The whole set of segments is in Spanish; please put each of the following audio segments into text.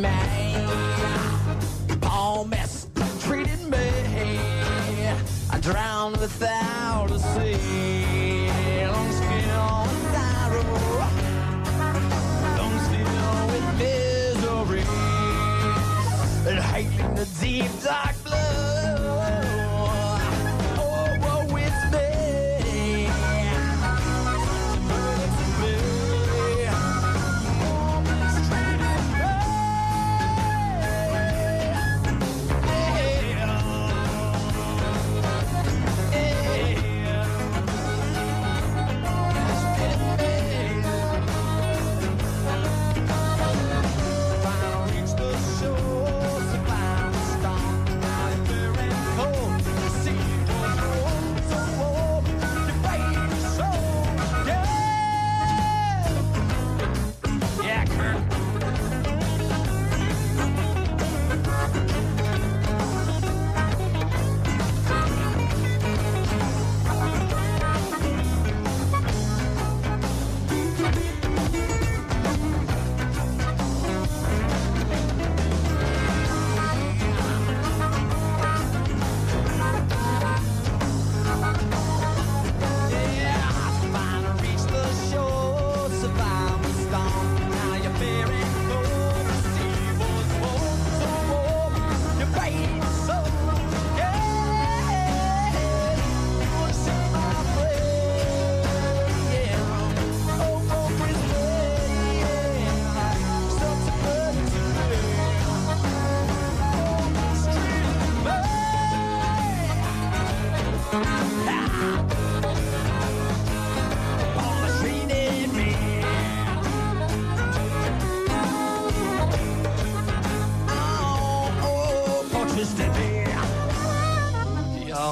me. Paul mistreated me. I drowned without a sea.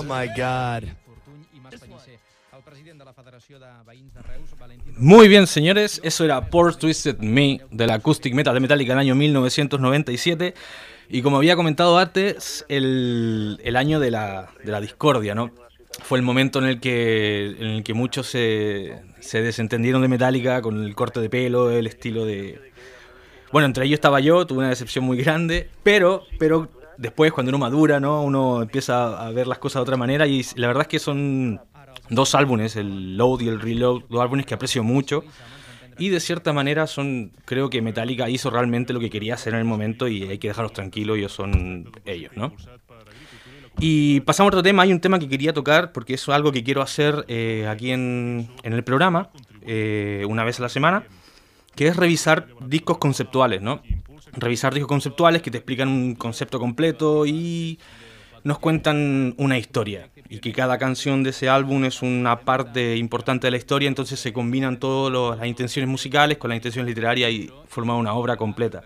Oh my god. Muy bien, señores, eso era Poor Twisted Me del Acoustic Metal de Metallica del año 1997. Y como había comentado antes, el, el año de la, de la discordia, ¿no? Fue el momento en el que, en el que muchos se, se desentendieron de Metallica con el corte de pelo, el estilo de... Bueno, entre ellos estaba yo, tuve una decepción muy grande, pero, pero después cuando uno madura, ¿no? Uno empieza a ver las cosas de otra manera y la verdad es que son dos álbumes, el Load y el Reload, dos álbumes que aprecio mucho. Y de cierta manera son, creo que Metallica hizo realmente lo que quería hacer en el momento y hay que dejarlos tranquilos, ellos son ellos, ¿no? Y pasamos a otro tema, hay un tema que quería tocar porque es algo que quiero hacer eh, aquí en, el programa, eh, una vez a la semana, que es revisar discos conceptuales, ¿no? Revisar discos conceptuales que te explican un concepto completo y nos cuentan una historia y que cada canción de ese álbum es una parte importante de la historia, entonces se combinan todas las intenciones musicales con las intenciones literarias y forman una obra completa.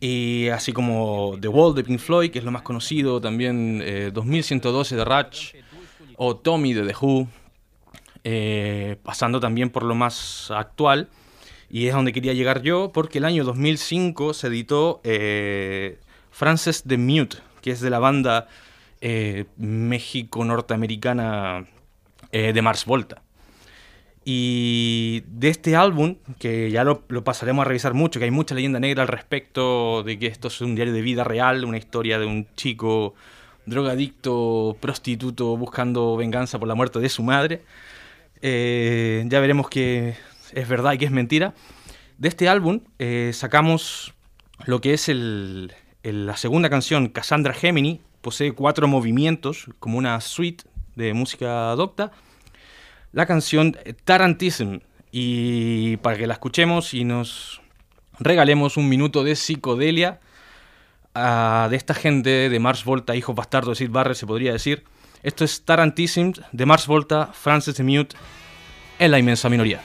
Y así como The Wall de Pink Floyd, que es lo más conocido, también eh, 2112 de Rush o Tommy de The Who, eh, pasando también por lo más actual. Y es donde quería llegar yo, porque el año 2005 se editó eh, Frances the Mute, que es de la banda eh, México-norteamericana eh, de Mars Volta. Y de este álbum, que ya lo, lo, pasaremos a revisar mucho, que hay mucha leyenda negra al respecto de que esto es un diario de vida real, una historia de un chico drogadicto, prostituto, buscando venganza por la muerte de su madre. Eh, ya veremos que es verdad y que es mentira. De este álbum eh, sacamos lo que es el, la segunda canción, Cassandra Gemini. Posee cuatro movimientos, como una suite de música adopta. La canción Tarantism. Y para que la escuchemos y nos regalemos un minuto de psicodelia de esta gente de Mars Volta, hijos bastardos de Sid Barrett, se podría decir. Esto es Tarantism de Mars Volta, Francis de Mute, en la inmensa minoría.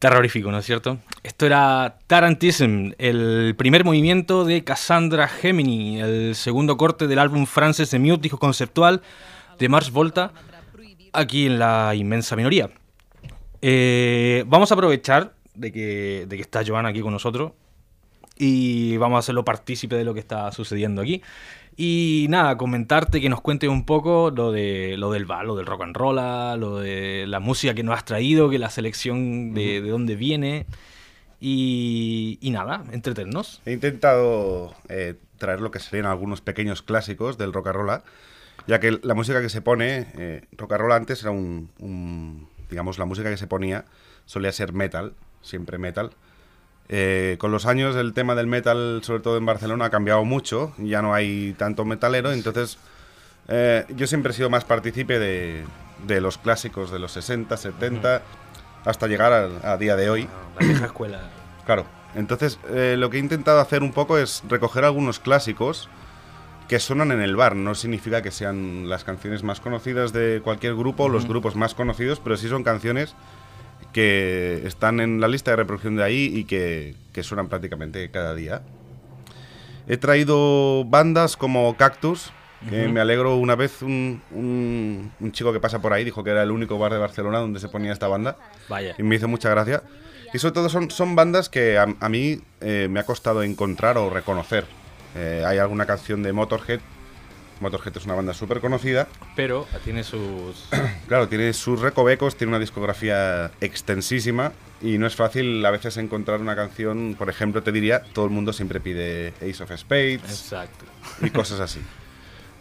Terrorífico, ¿no es cierto? Esto era Tarantism, el primer movimiento de Cassandra Gemini, el segundo corte del álbum Frances de Mute, conceptual de Mars Volta, aquí en la inmensa minoría. Eh, vamos a aprovechar de que, de que está Joan aquí con nosotros y vamos a hacerlo partícipe de lo que está sucediendo aquí. Y nada, comentarte que nos cuente un poco lo de lo del lo del rock and roll, lo de la música que nos has traído, que la selección de, de dónde viene. Y, y, nada, entretenernos. He intentado eh, traer lo que serían algunos pequeños clásicos del rock and roll, ya que la música que se pone, eh, rock and roll antes era un, un, digamos, la música que se ponía solía ser metal, siempre metal. Eh, con los años el tema del metal, sobre todo en Barcelona, ha cambiado mucho, ya no hay tanto metalero, entonces eh, yo siempre he sido más partícipe de, de, los clásicos de los 60, 70, hasta llegar a, a día de hoy. Ah, la vieja escuela. Claro, entonces eh, lo que he intentado hacer un poco es recoger algunos clásicos que suenan en el bar, no significa que sean las canciones más conocidas de cualquier grupo, -huh. los grupos más conocidos, pero sí son canciones que están en la lista de reproducción de ahí y que, que suenan prácticamente cada día. He traído bandas como Cactus, que uh -huh. me alegro una vez un, un, un, chico que pasa por ahí dijo que era el único bar de Barcelona donde se ponía esta banda. Vaya. Y me hizo mucha gracia. Y sobre todo son, son bandas que a, a mí eh, me ha costado encontrar o reconocer. Eh, hay alguna canción de Motorhead Motorhead es una banda súper conocida. Pero tiene sus... claro, tiene sus recovecos, tiene una discografía extensísima y no es fácil a veces encontrar una canción, por ejemplo, te diría, todo el mundo siempre pide Ace of Spades. Exacto. Y cosas así.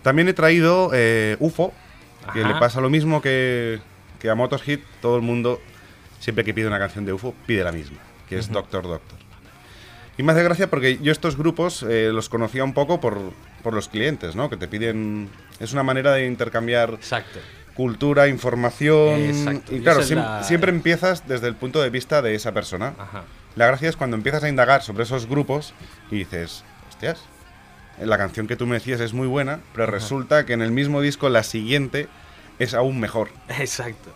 También he traído eh, UFO, que Ajá. le pasa lo mismo que, que a Motorhead, todo el mundo, siempre que pide una canción de UFO, pide la misma, que es. Doctor Doctor. Y me hace gracia porque yo estos grupos eh, los conocía un poco por, por, los clientes, ¿no? Que te piden... Es una manera de intercambiar Exacto. cultura, información... Exacto. Y claro, siempre, la... siempre, empiezas desde el punto de vista de esa persona. Ajá. La gracia es cuando empiezas a indagar sobre esos grupos y dices, hostias, la canción que tú me decías es muy buena, pero Ajá. resulta que en el mismo disco la siguiente es aún mejor. Exacto.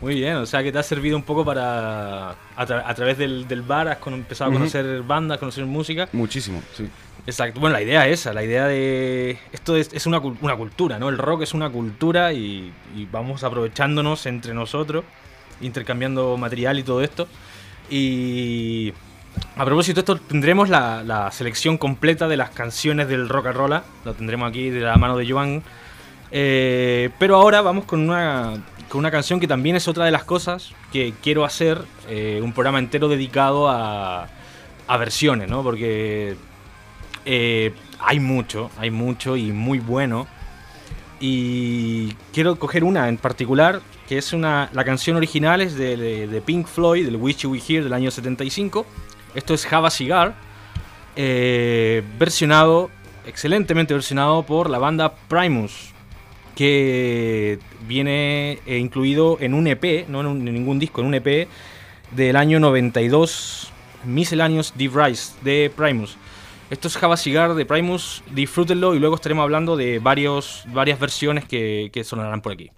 Muy bien, o sea que te ha servido un poco para. A, tra a través del, del, bar has empezado a conocer uh -huh. bandas, conocer música. Muchísimo, sí. Exacto. Bueno, la idea es esa, la idea de. Esto es, es una, una, cultura, ¿no? El rock es una cultura y, vamos aprovechándonos entre nosotros, intercambiando material y todo esto. Y. A propósito de esto, tendremos la, la selección completa de las canciones del rock and roll. Lo tendremos aquí de la mano de Joan. Eh, pero ahora vamos con una con una canción que también es otra de las cosas que quiero hacer eh, un programa entero dedicado a, a versiones, ¿no? Porque eh, hay mucho, hay mucho y muy bueno. Y quiero coger una en particular, que es una. La canción original es de, Pink Floyd, del Wish You del año 75. Esto es Have a Cigar, eh, versionado, excelentemente versionado por la banda Primus que viene eh, incluido en un EP, no en, ningún disco, en un EP del año 92, Miscellaneous Deep Rise de Primus. Esto es Java Cigar de Primus, disfrútenlo y luego estaremos hablando de varios, varias versiones que, que sonarán por aquí.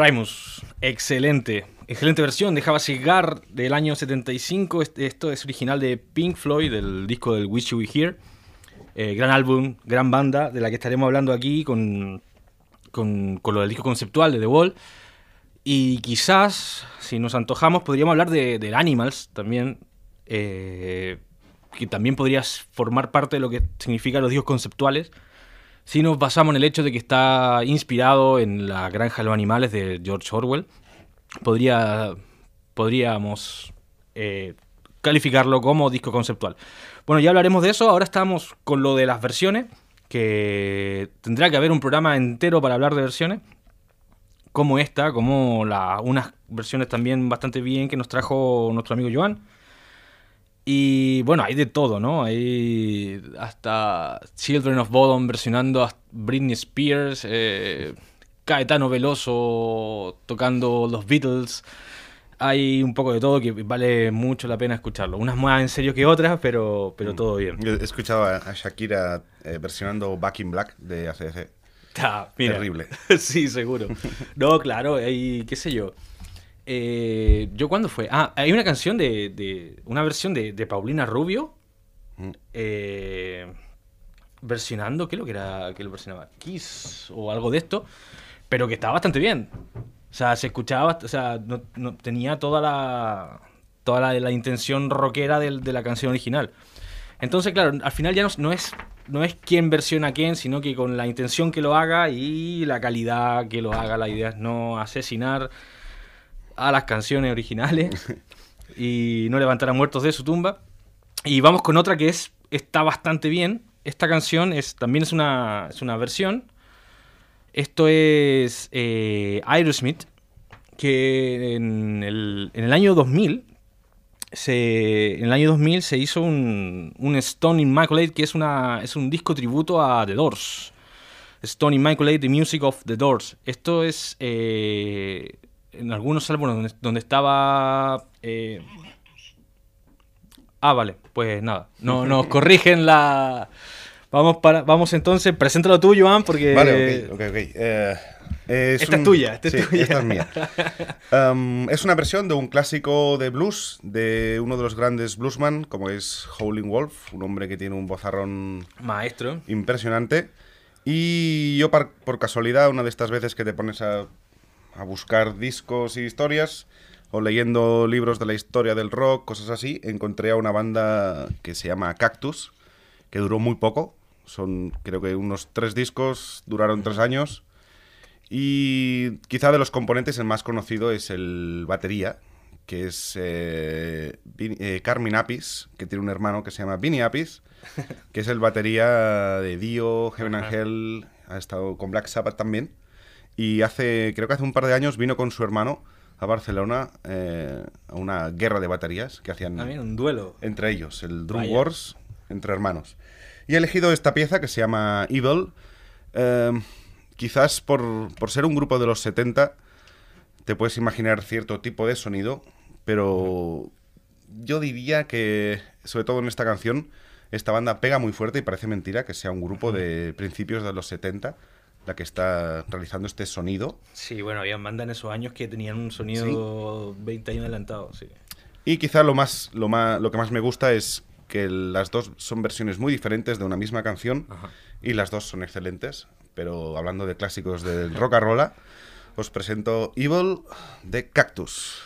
Primus, excelente. Excelente versión de Java Cigar del año 75. Este- Esto es original de Pink Floyd, del disco del Wish You Were Here. Eh, gran álbum, gran banda, de la que estaremos hablando aquí con, con, con lo del disco conceptual de The Wall. Y quizás, si nos antojamos, podríamos hablar de, del Animals también, eh, que también podría formar parte de lo que significan los discos conceptuales. Si nos basamos en el hecho de que está inspirado en La Granja de los Animales de George Orwell, podría, podríamos eh, calificarlo como disco conceptual. Bueno, ya hablaremos de eso. Ahora estamos con lo de las versiones, que tendrá que haber un programa entero para hablar de versiones, como esta, como la, unas versiones también bastante bien que nos trajo nuestro amigo Joan. Y bueno, hay de todo, ¿no? Hay hasta Children of Bodom versionando a Britney Spears, eh, Caetano Veloso tocando los Beatles. Hay un poco de todo que vale mucho la pena escucharlo. Unas más en serio que otras, pero, pero todo bien. Yo He escuchado a, Shakira eh, versionando Back in Black de ACDC. Ah. Terrible. sí, seguro. No, claro, hay, qué sé yo. Eh, ¿Yo cuándo fue? Ah, hay una canción de, de- una versión de, de Paulina Rubio Mm. eh, versionando, ¿qué es lo que era que lo versionaba? Kiss o algo de esto, pero que estaba bastante bien. O sea, se escuchaba, o sea, no, no- tenía toda la toda la, la intención rockera de, la canción original. Entonces, claro, al final ya no, no es no es quién versiona a quién, sino que con la intención que lo haga y la calidad que lo haga. La idea es no asesinar a las canciones originales y no levantar a muertos de su tumba. Y vamos con otra que es está bastante bien. Esta canción es también es una, es una versión. Esto es eh, Aerosmith, que en el, en el año 2000 se, en el año 2000 se hizo un, un Stone Immaculate, que es, una, es un disco tributo a The Doors. Stone Immaculate, The Music of The Doors. Esto es eh, en algunos álbumes donde, donde estaba... eh, Ah, vale, pues nada. No, nos corrigen la... Vamos, para, vamos entonces, preséntalo tú, Joan, porque... Vale, ok, ok, ok. Eh, es Esta es tuya, esta es tuya. esta es mía. Um, es una versión de un clásico de blues de uno de los grandes bluesman, como es Howling Wolf, un hombre que tiene un vozarrón Maestro. impresionante. Y yo, par- por casualidad, una de estas veces que te pones a, a buscar discos y historias, o leyendo libros de la historia del rock, cosas así, encontré a una banda que se llama Cactus, que duró muy poco. Son, creo que unos tres discos, duraron tres años. Y quizá de los componentes el más conocido es el batería, que es eh, Vin- eh, Apis, que tiene un hermano que se llama Vinny Apis, que es el batería de Dio, Heaven Angel, ha estado con Black Sabbath también. Y hace, creo que hace un par de años vino con su hermano a Barcelona eh, a una guerra de baterías que hacían También un duelo. entre ellos, el Drum Vaya. Wars entre hermanos. Y he elegido esta pieza que se llama Evil, eh, quizás por, por ser un grupo de los 70, te puedes imaginar cierto tipo de sonido, pero yo diría que, sobre todo en esta canción, esta banda pega muy fuerte y parece mentira que sea un grupo de principios de los 70 la que está realizando este sonido. Sí, bueno, había bandas en esos años que tenían un sonido 20 años adelantado, sí. Y quizá lo más, lo más, lo que más me gusta es que las dos son versiones muy diferentes de una misma canción Ajá. y las dos son excelentes. Pero hablando de clásicos del rock and roll, os presento Evil de Cactus.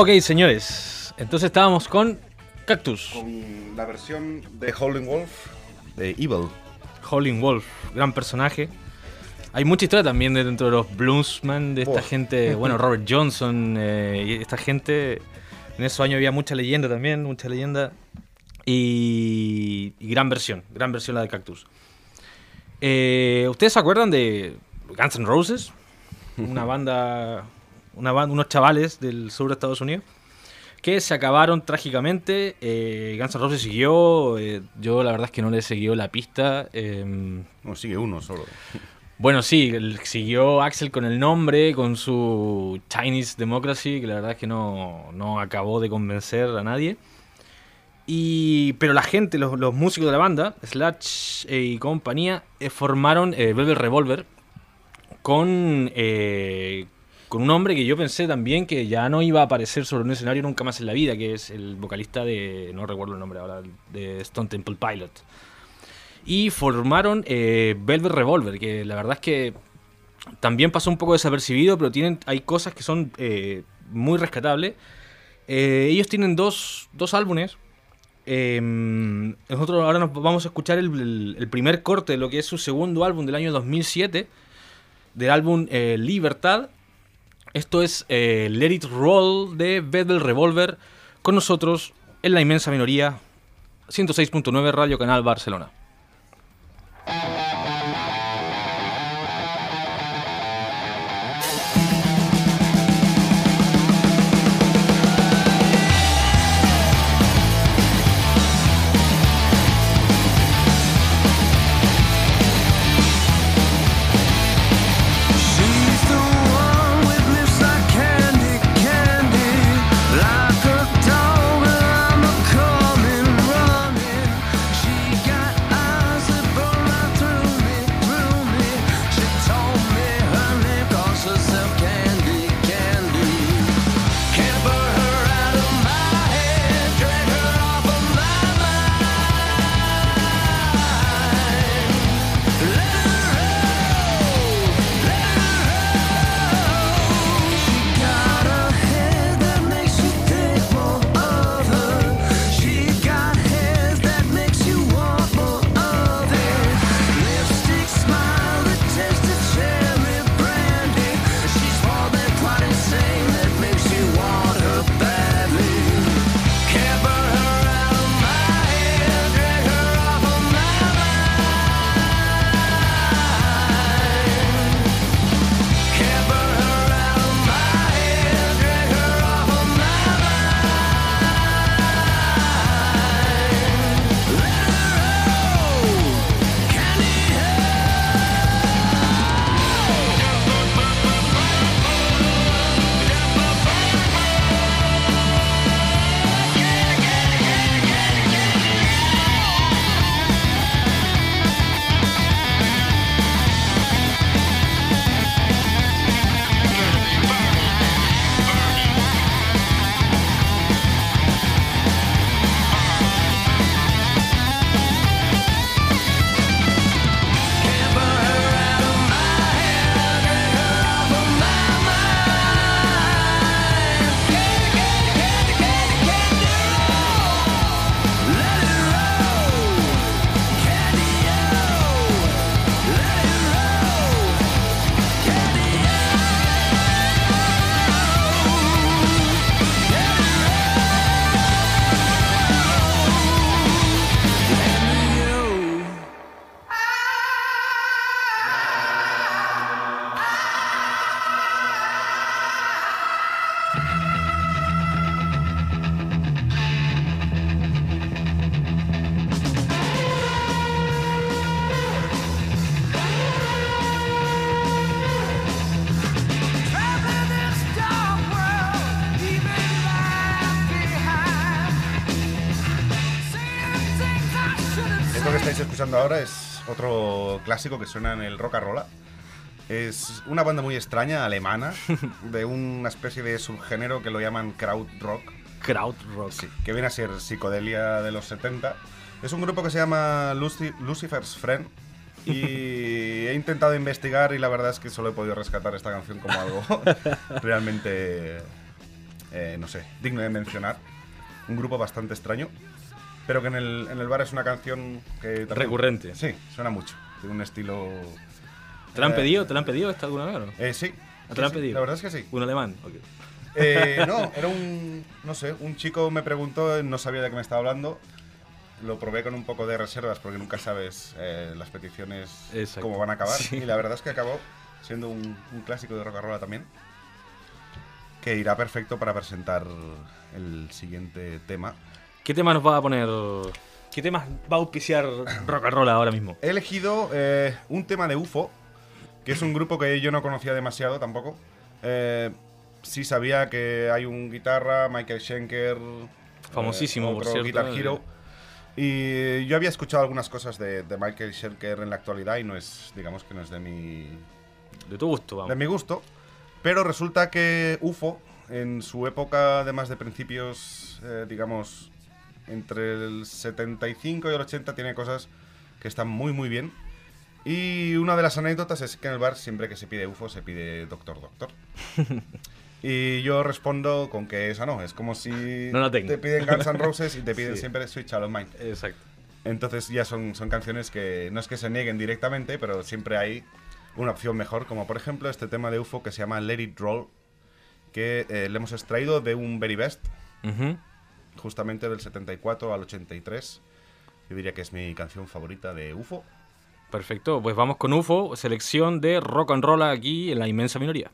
Ok, señores. Entonces estábamos con Cactus. Con la versión de Howling Wolf de Evil. Howling Wolf, gran personaje. Hay mucha historia también de dentro de los bluesman, de esta gente, bueno, Robert Johnson, eh, y esta gente. En esos años había mucha leyenda también, mucha leyenda. Y, y gran versión, gran versión la de Cactus. Eh, ¿Ustedes se acuerdan de Guns N' Roses? Una banda, una banda, unos chavales del sur de Estados Unidos que se acabaron trágicamente. Eh, Guns N' Roses siguió, eh, yo la verdad es que no le siguió la pista. em, No, sigue uno solo. bueno, sí, el- siguió Axel con el nombre, con su Chinese Democracy, que la verdad es que no, no acabó de convencer a nadie. Y, pero la gente, los, los músicos de la banda, Slash eh, y compañía, eh, formaron Velvet Revolver con, con un hombre que yo pensé también que ya no iba a aparecer sobre un escenario nunca más en la vida, que es el vocalista de, no recuerdo el nombre ahora, de Stone Temple Pilot y formaron eh, Velvet Revolver, que la verdad es que también pasó un poco desapercibido, pero tienen, hay cosas que son eh, muy rescatables. Eh, ellos tienen dos, dos álbumes. Eh, nosotros ahora nos vamos a escuchar el, el- primer corte de lo que es su segundo álbum del año 2007, del álbum Libertad. Esto es eh, Let It Roll de Velvet Revolver, con nosotros en la inmensa minoría, 106.9 Radio Canal Barcelona. Esto que estáis escuchando ahora es otro clásico que suena en el rock and roll. Es una banda muy extraña, alemana, de una especie de subgénero que lo llaman kraut rock, Crowd Rock. que viene a ser psicodelia de los 70. Es un grupo que se llama Luci- Lucifer's Friend Y he intentado investigar y la verdad es que solo he podido rescatar esta canción como algo realmente, eh, no sé, digno de mencionar. Un grupo bastante extraño, pero que en el, en el bar es una canción que... también- Recurrente. Sí, suena mucho, de un estilo... ¿Te la han Eh, pedido? ¿Te la han pedido esta alguna vez o no? Eh, sí. ¿Ah, te Sí, la han sí, pedido? La verdad es que sí. Un alemán. Eh, no, era un, no sé, un chico me preguntó, no sabía de qué me estaba hablando. Lo probé con un poco de reservas porque nunca sabes eh, las peticiones Exacto. cómo van a acabar. Sí. Y la verdad es que acabó siendo un, un clásico de rock and roll también. Que irá perfecto para presentar el siguiente tema. ¿Qué tema nos va a poner? ¿Qué temas va a auspiciar rock and roll ahora mismo? He elegido eh, un tema de UFO, que es un grupo que yo no conocía demasiado tampoco. Eh, sí sabía que hay un guitarra, Michael Schenker. Famosísimo, por otro cierto, Guitar eh. Hero. Y yo había escuchado algunas cosas de, de Michael Schenker en la actualidad y no es, digamos que no es de mi, De tu gusto, de vamos. mi gusto. Pero resulta que UFO, en su época de más de principios, eh, digamos, entre el 75 y el 80, tiene cosas que están muy, muy bien. Y una de las anécdotas es que en el bar, siempre que se pide UFO, se pide Doctor Doctor. y yo respondo con que esa no. Es como si No la te piden Guns N' Roses y te piden Sí. siempre Sweet Child of Mine. Exacto. Entonces ya son, son canciones que no es que se nieguen directamente, pero siempre hay una opción mejor, como por ejemplo este tema de UFO que se llama Let It Roll, que eh, le hemos extraído de un Very Best, Ujú. Justamente del 74 al 83. Yo diría que es mi canción favorita de UFO. Perfecto, pues vamos con UFO, selección de rock and roll aquí en la inmensa minoría.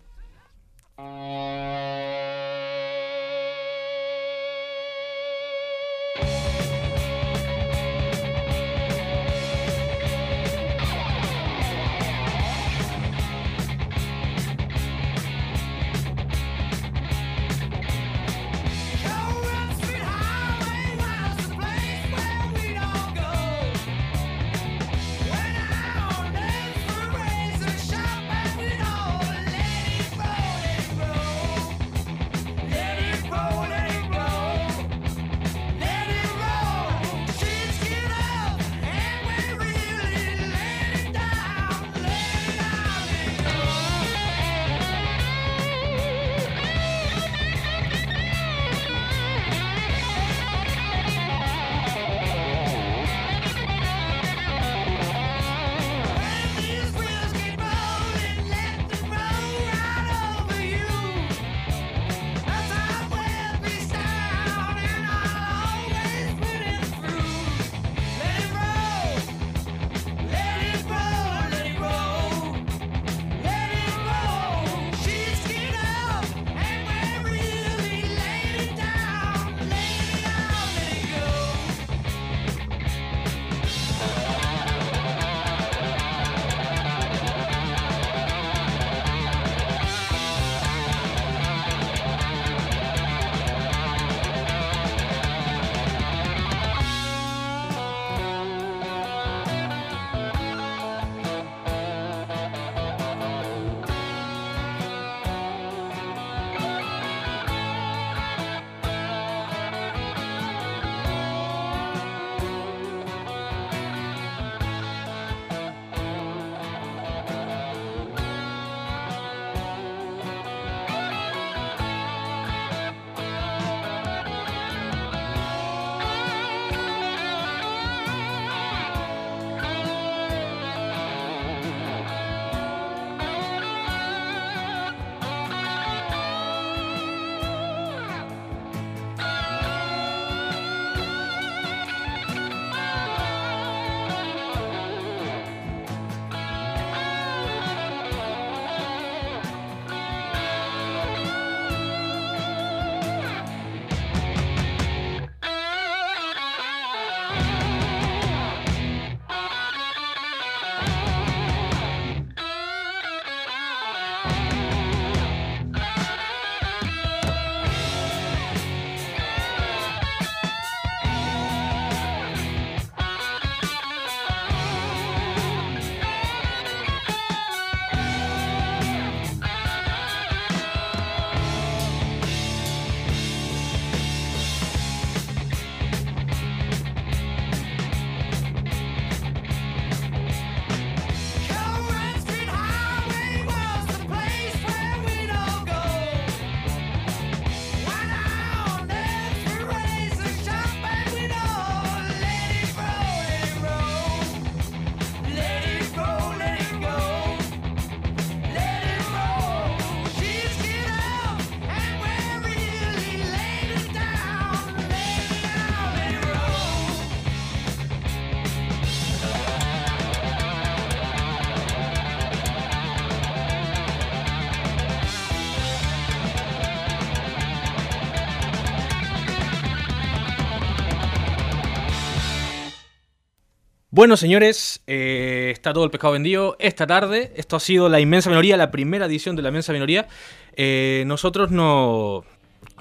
Bueno, señores, eh, está todo el pescado vendido esta tarde. Esto ha sido la inmensa minoría, la primera edición de la inmensa minoría. Eh, nosotros no,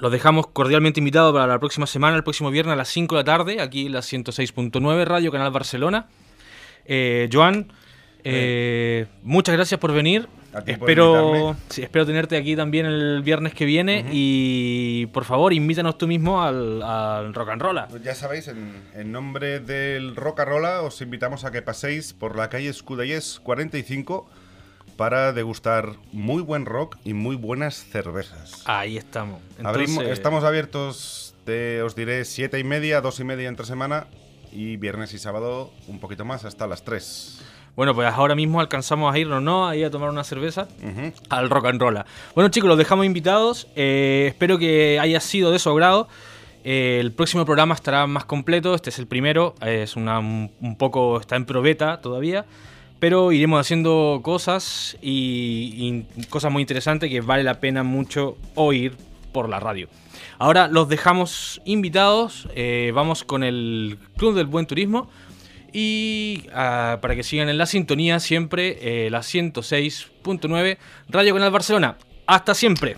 los dejamos cordialmente invitados para la próxima semana, el próximo viernes a las 5 de la tarde, aquí en la 106.9 Radio Canal Barcelona. Eh, Joan, muchas gracias por venir. Espero, sí, espero tenerte aquí también el viernes que viene y por favor invítanos tú mismo al, al rock and roll. Pues ya sabéis, en, en nombre del Roca Rola os invitamos a que paséis por la calle Escudellés 45 para degustar muy buen rock y muy buenas cervezas. Ahí estamos. Abrimos- estamos abiertos de, os diré, siete y media, dos y media entre semana y viernes y sábado un poquito más hasta las 3. Bueno, pues ahora mismo alcanzamos a irnos, ¿no? Ahí a tomar una cerveza. al rock and roll. Bueno, chicos, los dejamos invitados. Eh, espero que haya sido de su agrado. Eh, el próximo programa estará más completo. Este es el primero. eh, Es una, un un poco. Está en probeta todavía. Pero iremos haciendo cosas y, y cosas muy interesantes que vale la pena mucho oír por la radio. Ahora los dejamos invitados. eh, vamos con el Club del Buen Turismo. Y ah, para que sigan en la sintonía siempre, eh, la 106.9 Radio Canal Barcelona. Hasta siempre.